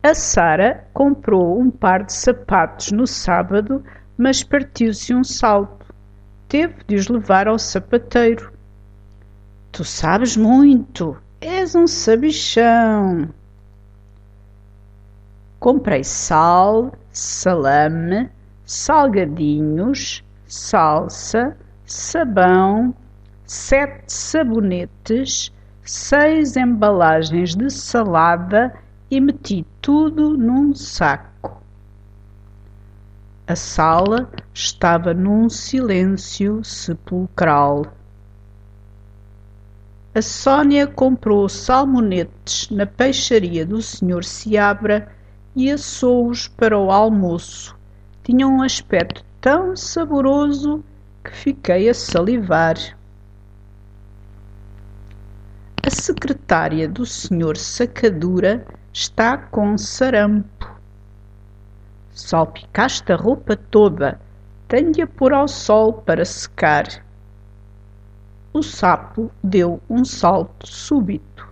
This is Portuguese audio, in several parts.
A Sara comprou um par de sapatos no sábado, mas partiu-se um salto. Teve de os levar ao sapateiro. Tu sabes muito, és um sabichão. Comprei sal, salame, salgadinhos, salsa, sabão, sete sabonetes, seis embalagens de salada e meti tudo num saco. A sala estava num silêncio sepulcral. A Sónia comprou salmonetes na peixaria do Sr. Seabra e assou-os para o almoço. Tinham um aspecto tão saboroso que fiquei a salivar. A secretária do Sr. Sacadura está com sarampo. Salpicaste a roupa toda, tenho de a pôr ao sol para secar. O sapo deu um salto súbito.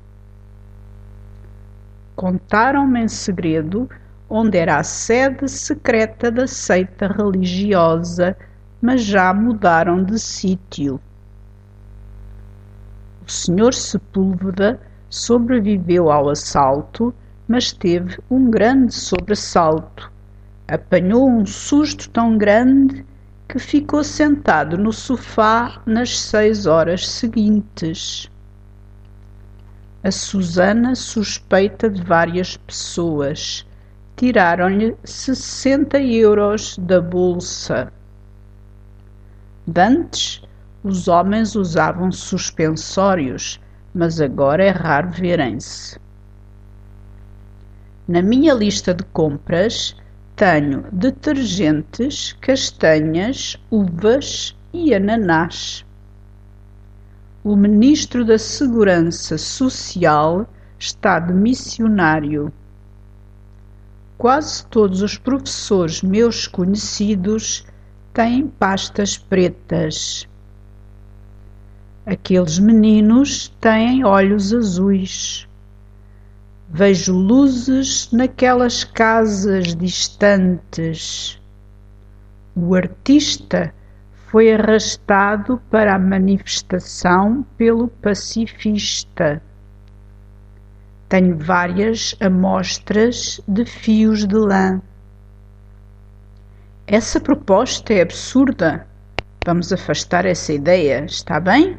Contaram-me em segredo onde era a sede secreta da seita religiosa, mas já mudaram de sítio. O senhor Sepúlveda sobreviveu ao assalto mas teve um grande sobressalto. Apanhou um susto tão grande que ficou sentado no sofá nas seis horas seguintes. A Susana suspeita de várias pessoas. Tiraram-lhe sessenta euros da bolsa. Dantes, os homens usavam suspensórios, mas agora é raro verem-se. Na minha lista de compras tenho detergentes, castanhas, uvas e ananás. O ministro da Segurança Social está de missionário. Quase todos os professores meus conhecidos têm pastas pretas. Aqueles meninos têm olhos azuis. Vejo luzes naquelas casas distantes. O artista foi arrastado para a manifestação pelo pacifista. Tenho várias amostras de fios de lã. Essa proposta é absurda. Vamos afastar essa ideia, está bem?